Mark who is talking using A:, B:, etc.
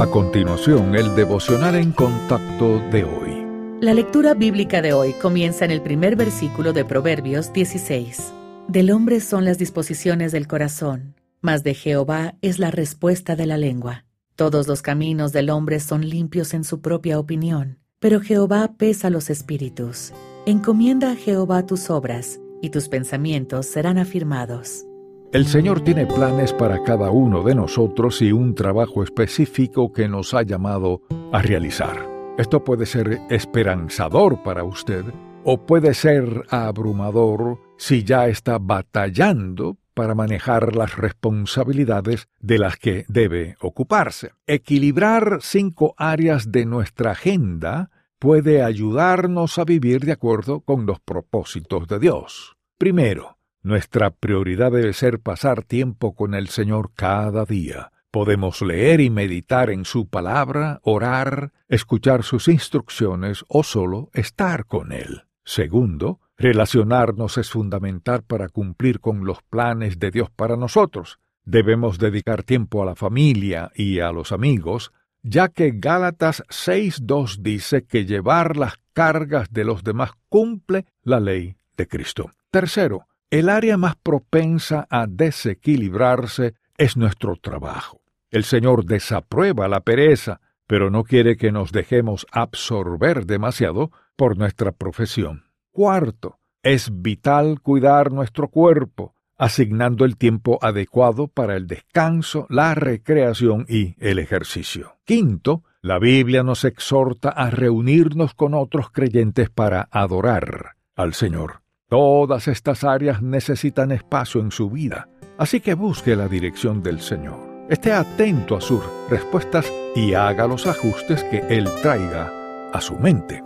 A: A continuación, el devocional en contacto de hoy.
B: La lectura bíblica de hoy comienza en el primer versículo de Proverbios 16. Del hombre son las disposiciones del corazón, mas de Jehová es la respuesta de la lengua. Todos los caminos del hombre son limpios en su propia opinión, pero Jehová pesa los espíritus. Encomienda a Jehová tus obras, y tus pensamientos serán afirmados.
A: El Señor tiene planes para cada uno de nosotros y un trabajo específico que nos ha llamado a realizar. Esto puede ser esperanzador para usted o puede ser abrumador si ya está batallando para manejar las responsabilidades de las que debe ocuparse. Equilibrar cinco áreas de nuestra agenda puede ayudarnos a vivir de acuerdo con los propósitos de Dios. Primero, nuestra prioridad debe ser pasar tiempo con el Señor cada día. Podemos leer y meditar en su palabra, orar, escuchar sus instrucciones o solo estar con Él. Segundo, relacionarnos es fundamental para cumplir con los planes de Dios para nosotros. Debemos dedicar tiempo a la familia y a los amigos, ya que Gálatas 6.2 dice que llevar las cargas de los demás cumple la ley de Cristo. Tercero, el área más propensa a desequilibrarse es nuestro trabajo. El Señor desaprueba la pereza, pero no quiere que nos dejemos absorber demasiado por nuestra profesión. Cuarto, es vital cuidar nuestro cuerpo, asignando el tiempo adecuado para el descanso, la recreación y el ejercicio. Quinto, la Biblia nos exhorta a reunirnos con otros creyentes para adorar al Señor. Todas estas áreas necesitan espacio en su vida, así que busque la dirección del Señor. Esté atento a sus respuestas y haga los ajustes que Él traiga a su mente.